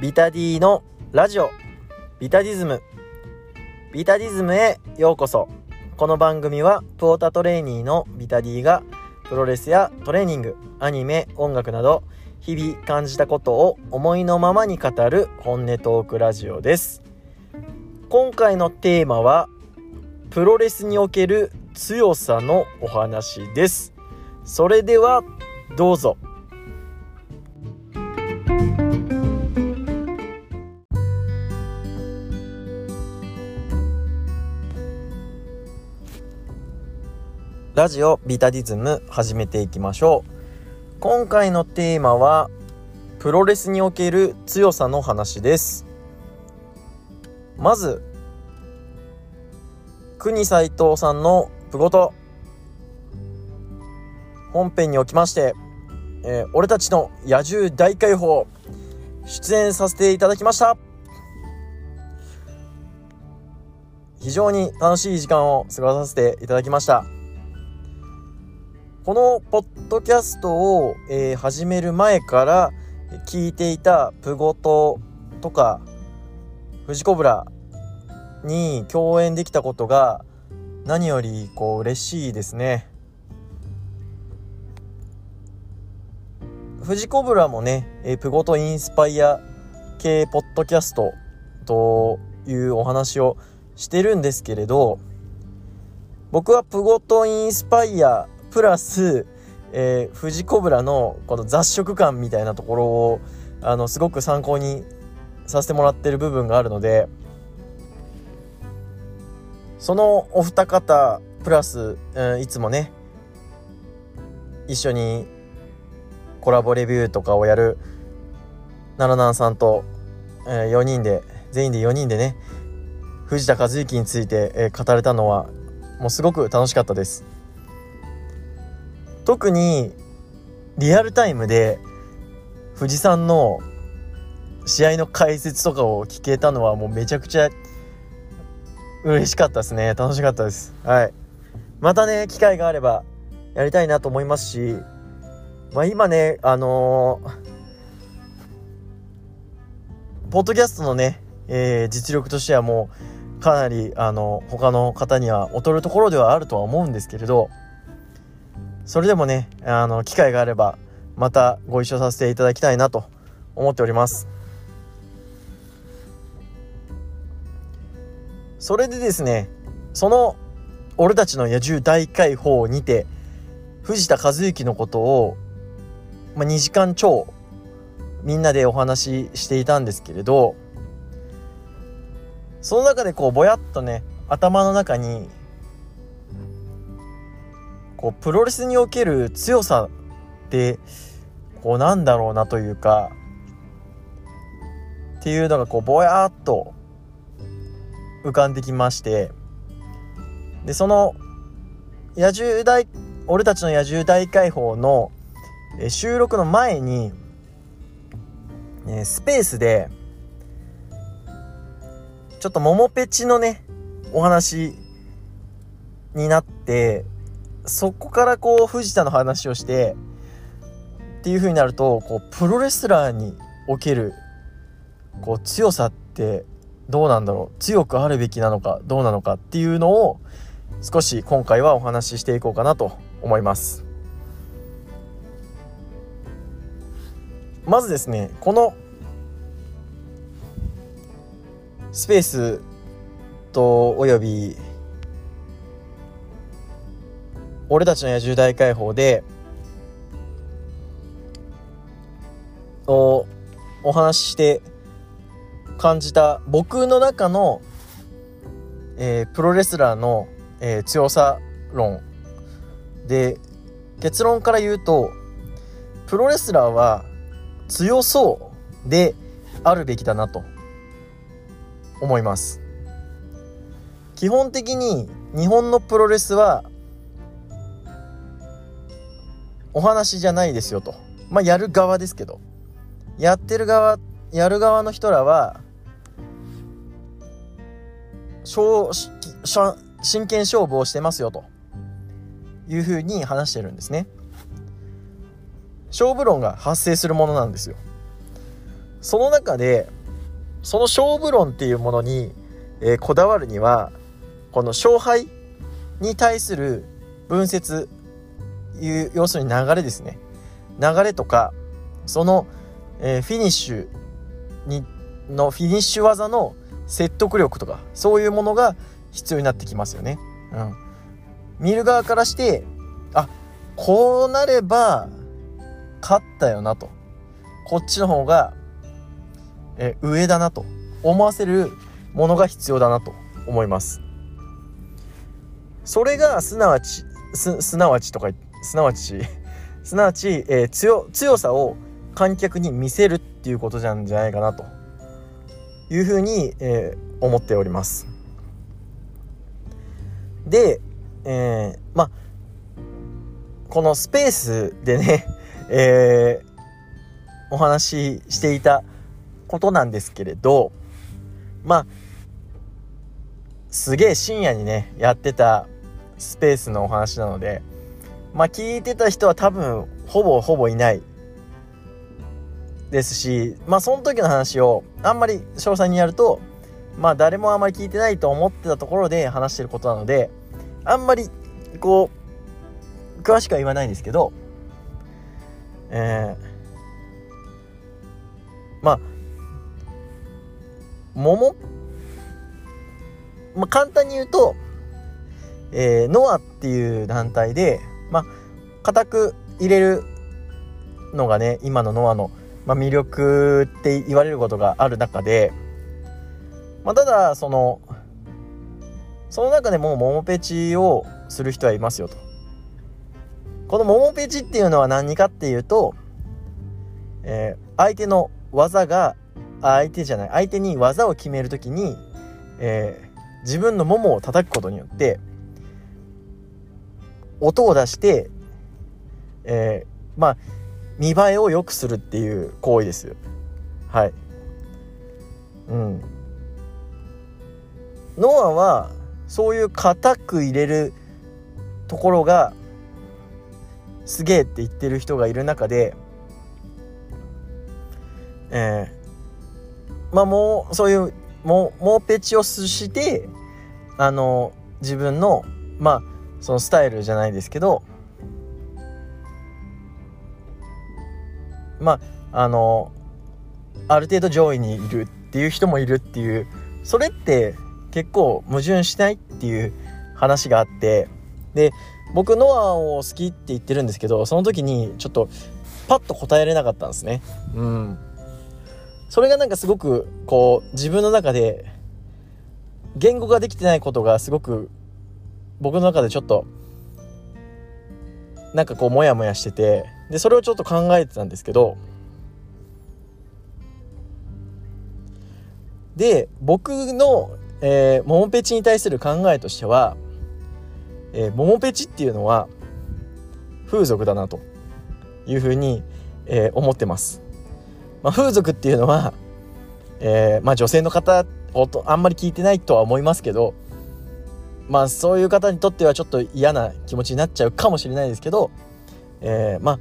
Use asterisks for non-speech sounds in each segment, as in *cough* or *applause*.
ビタディのラジオ。ビタディズム。ビタディズムへようこそ。この番組はプオタトレーニーのビタディがプロレスやトレーニングアニメ音楽など日々感じたことを思いのままに語る本音トークラジオです。今回のテーマはプロレスにおける強さのお話です。それではどうぞ。ラジオビタディズム始めていきましょう。今回のテーマはプロレスにおける強さの話です。まず国斎藤さんのプゴト本編におきまして、えー、俺たちの野獣大解放出演させていただきました。非常に楽しい時間を過ごさせていただきました。このポッドキャストを、えー、始める前から聞いていたプゴトとかフジコブラに共演できたことが何よりこう嬉しいですね。フジコブラもね、えプゴトインスパイア系ポッドキャストというお話をしてるんですけれど僕はプゴトインスパイアプラス、えー、富士コブラのこの雑食感みたいなところをあのすごく参考にさせてもらってる部分があるのでそのお二方プラス、うん、いつもね一緒にコラボレビューとかをやる奈良南さんと、えー、4人で全員で4人でね藤田和之について、えー、語れたのはもうすごく楽しかったです。特にリアルタイムで富士山の試合の解説とかを聞けたのはもうめちゃくちゃ嬉しかったですね。楽しかったです。はい。またね機会があればやりたいなと思いますしまあ今ねあのー、ポッドキャストのね、えー、実力としてはもうかなりあの他の方には劣るところではあるとは思うんですけれどそれでもねあの機会があればまたご一緒させていただきたいなと思っております。それでですねその俺たちの野獣大解放にて藤田和幸のことを、まあ、2時間超みんなでお話ししていたんですけれどその中でこうぼやっとね頭の中にこうプロレスにおける強さってこうなんだろうなというかっていうのがこうぼやっと浮かんできましてでその野獣大俺たちの野獣大解放の収録の前にスペースでちょっと桃ペチのねお話になってそこからこう藤田の話をしてっていう風になるとこうプロレスラーにおけるこう強さってどうなんだろう？強くあるべきなのかどうなのかっていうのを少し今回はお話ししていこうかなと思います。まずですねこのスペースとおよび俺たちの野獣大解放でおお話しして感じた僕の中の、えー、プロレスラーの、えー、強さ論。で結論から言うとプロレスラーは強そうであるべきだなと。思います。基本的に日本のプロレスはお話じゃないですよと。まあ、やる側ですけど。やってる側、やる側の人らは、真剣勝負をしてますよというふうに話してるんですね。勝負論が発生するものなんですよ。その中でその勝負論っていうものに、えー、こだわるにはこの勝敗に対する分節いう要するに流れですね流れとかその、えー、フィニッシュにのフィニッシュ技の説得力とかそういうものが必要になってきますよね。うん、見る側からしてあこうなれば勝ったよなとこっちの方がえ上だなと思わせるものが必要だなと思います。それがすなわちすすなわちとかすなわち *laughs* すなわち、えー、強強さを観客に見せるっていうことなんじゃないかなというふうに、えー、思っております。で、えー、まあこのスペースでね、*laughs* えー、お話ししていたことなんですけれどまあすげえ深夜にねやってたスペースのお話なのでまあ聞いてた人は多分ほぼほぼいない。ですしまあその時の話をあんまり詳細にやるとまあ誰もあんまり聞いてないと思ってたところで話してることなのであんまりこう詳しくは言わないんですけどえー、まあ桃？まあ簡単に言うとえー、ノアっていう団体でまあ固く入れるのがね今のノアのまあ、魅力って言われることがある中で、まあ、ただそのその中でも桃ペチをする人はいますよと。この桃ペチっていうのは何かっていうと、えー、相手の技が相手じゃない相手に技を決める時に、えー、自分のももを叩くことによって音を出して、えー、まあ見栄えを良くするっていう行為ですはい。うん。ノアはそういう固く入れるところがすげえって言ってる人がいる中でえー、まあもうそういうもうもうペチをしてあの自分のまあそのスタイルじゃないですけどまああのある程度上位にいるっていう人もいるっていうそれって結構矛盾しないっていう話があってで僕ノアを好きって言ってるんですけどその時にちょっとパッと答えれなかったんですね。うん。それがなんかすごくこう自分の中で言語ができてないことがすごく僕の中でちょっとなんかこうモヤモヤしててでそれをちょっと考えてたんですけどで僕の、えー、モモペチに対する考えとしては、えー、モモペチっていうのは風俗だなというふうに、えー、思ってます。まあ、風俗っていうのは、えー、まあ、女性の方をあんまり聞いてないとは思いますけどまあそういう方にとってはちょっと嫌な気持ちになっちゃうかもしれないですけど、えー、まあ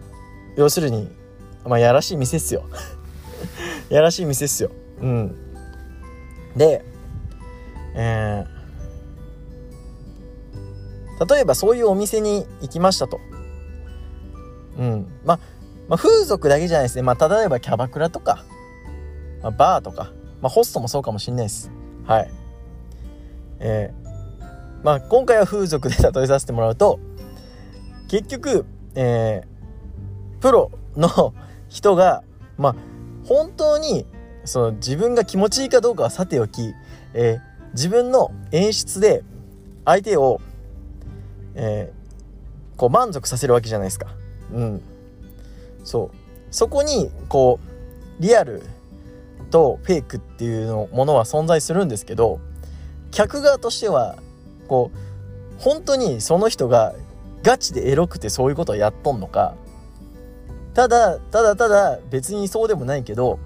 要するに、まあ、やらしい店っすよ *laughs* やらしい店っすようんでえー、例えばそういうお店に行きましたとうんまあまあ、風俗だけじゃないですね。まあ、例えばキャバクラとか、まあ、バーとか、まあ、ホストもそうかもしんないです。はい。えー、まあ、今回は風俗で例えさせてもらうと、結局、えー、プロの人が、まあ、本当にその自分が気持ちいいかどうかはさておき、えー、自分の演出で相手を、えー、こう満足させるわけじゃないですか。うん。そう。そこに、こう、リアルとフェイクっていうのものは存在するんですけど、客側としては、こう、本当にその人がガチでエロくてそういうことをやっとんのか、ただただただ別にそうでもないけど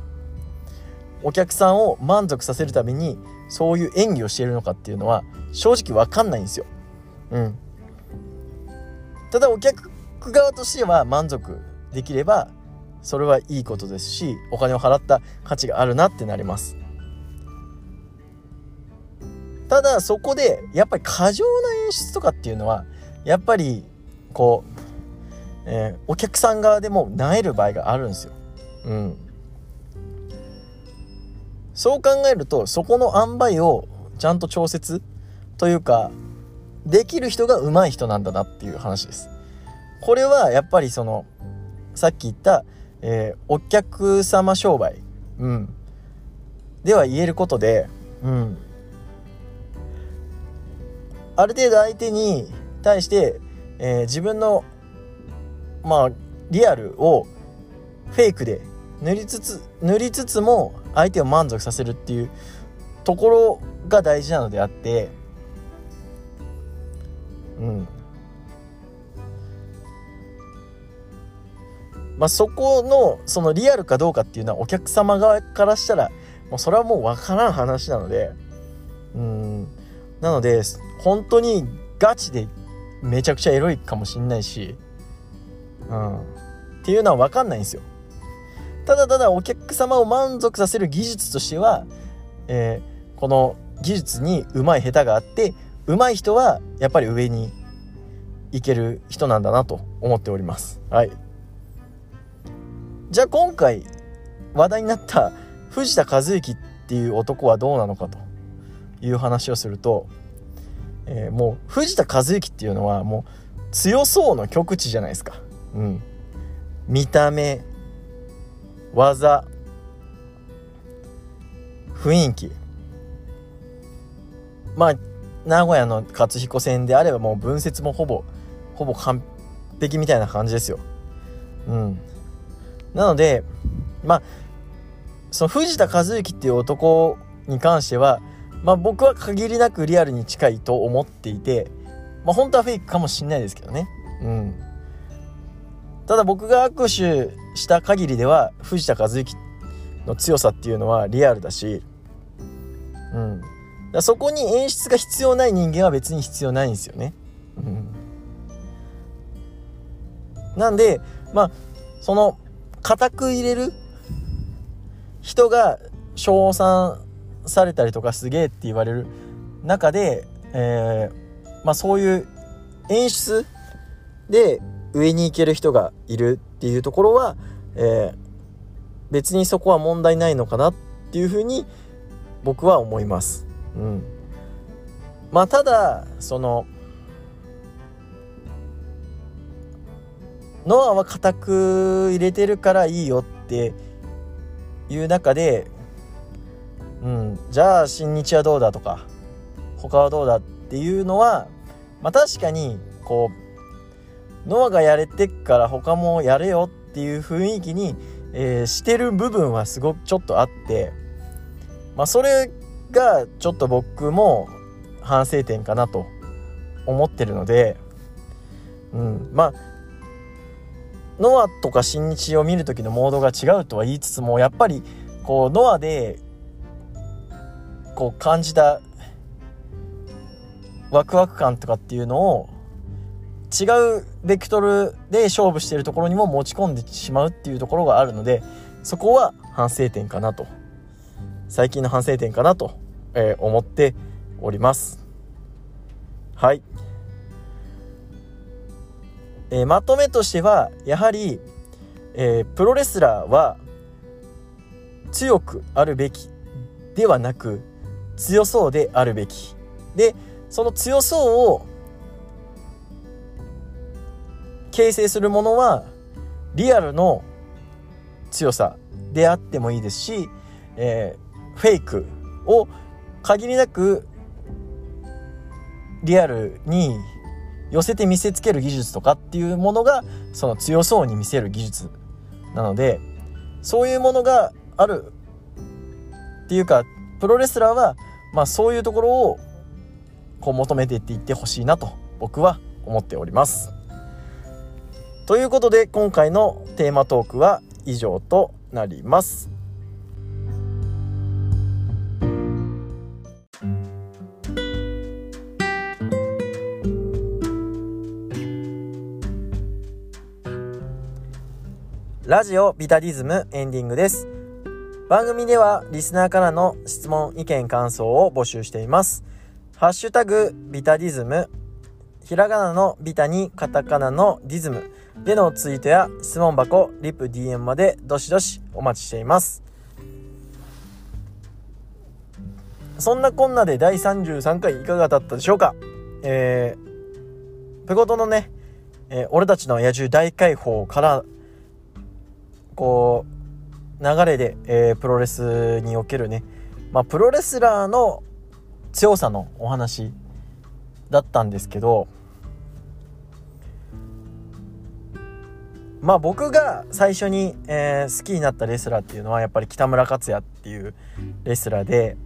お客さんを満足させるためにそういう演技をしているのかっていうのは正直わかんないんですよ。うん。ただお客側としては満足できればそれはいいことですしお金を払った価値があるなってなりますただそこでやっぱり過剰な演出とかっていうのはやっぱりこう、えー、お客さん側でもなえる場合があるんですよ。うん。そう考えるとそこの塩梅をちゃんと調節というかできる人が上手い人なんだなっていう話です。これはやっぱりそのさっき言った、えー、お客様商売、うん、では言えることで、うん、ある程度相手に対して、えー、自分のまあリアルをフェイクで塗りつつ塗りつつも相手を満足させるっていうところが大事なのであってうん。まあそこのそのリアルかどうかっていうのはお客様側からしたらもうそれはもう分からん話なのでうん。なので本当にガチでめちゃくちゃエロいかもしんないしうん。っていうのは分かんないんですよ。ただただお客様を満足させる技術としては、えー、この技術にうまい下手があってうまい人はやっぱり上に行ける人なんだなと思っております。はい。じゃあ今回話題になった藤田和幸っていう男はどうなのかと。いう話をすると、えー、もう藤田和幸っていうのはもう強そうの極致じゃないですかうん見た目技雰囲気まあ名古屋の勝彦戦であればもう分節もほぼほぼ完璧みたいな感じですよ。うん。なのでまあその藤田和幸っていう男に関してはまあ僕は限りなくリアルに近いと思っていてまあ本当はフェイクかもしんないですけどね。うん。ただ僕が握手した限りでは藤田和幸の強さっていうのはリアルだし、うん、だそこに演出が必要ない人間は別に必要ないんですよね。うん、なんでまあその固く入れる人が称賛されたりとかすげえって言われる中で、えー、まあそういう演出で上に行ける人がいるっていうところは、えー、別にそこは問題ないのかなっていうふうに僕は思います。うん、まあただそのノアは固く入れてるからいいよっていう中で、うん、じゃあ新日はどうだとか他はどうだっていうのはまあ確かにこうノアがやれてっから他もやれよっていう雰囲気に、えー、してる部分はすごくちょっとあってまあそれがちょっと僕も反省点かなと思ってるので、うん、まあノアとか新日を見る時のモードが違うとは言いつつもやっぱりこうノアでこう感じたワクワク感とかっていうのを違うベクトルで勝負しているところにも持ち込んでしまうっていうところがあるのでそこは反省点かなと。最近の反省点かなと、えー、思っております。はい、えー、まとめとしてはやはり、えー、プロレスラーは強くあるべきではなく強そうであるべき。でその強そうを形成するものはリアルの強さであってもいいですし、えー、フェイクを限りなくリアルに寄せて見せつける技術とかっていうものがその強そうに見せる技術なのでそういうものがあるっていうかプロレスラーはまあそういうところをこう求めていっていってほしいなと僕は思っております。ということで今回のテーマトークは以上となります。ラジオビタディズムエンディングです番組ではリスナーからの質問意見感想を募集しています。ハッシュタグビタディズムひらがなのビタにカタカナのディズムでのツイートや質問箱リップ DM までどしどしお待ちしています。そんなこんなで第33回いかがだったでしょうか？えー、ペコトのね、えー、俺たちの野獣大解放からこう流れで、えー、プロレスにおけるね、まあ、プロレスラーの強さのお話だったんですけどまあ僕が最初に、えー、好きになったレスラーっていうのはやっぱり北村克也っていうレスラーで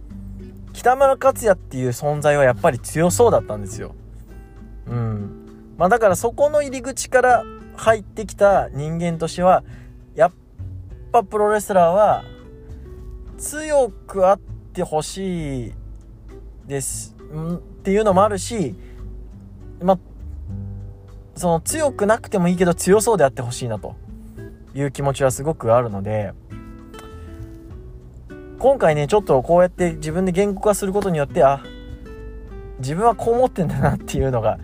北村克也っていう存在はやっぱり強そうだったんですよ。うん。まあだからそこの入り口から入ってきた人間としてはやっぱプロレスラーは強くあってほしいです、ん、っていうのもあるしまあその強くなくてもいいけど強そうであってほしいなという気持ちはすごくあるので今回ねちょっとこうやって自分で言語化することによってあ自分はこう思ってんだなっていうのが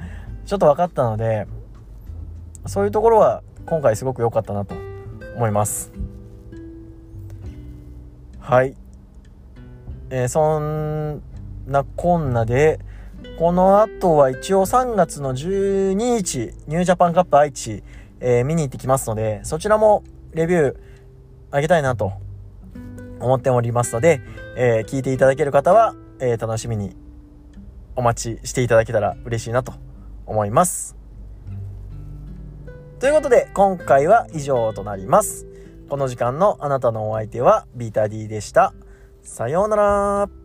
ちょっと分かったのでそういうところは今回すごく良かったなと思います。はいえー、そんなこんなでこの後は一応3月の12日、ニュージャパンカップ愛知、えー、見に行ってきますので、そちらもレビューあげたいなと思っておりますので、えー、聞いていただける方は、えー、楽しみにお待ちしていただけたら嬉しいなと思います。ということで、今回は以上となります。この時間のあなたのお相手はビータ D でした。さようなら。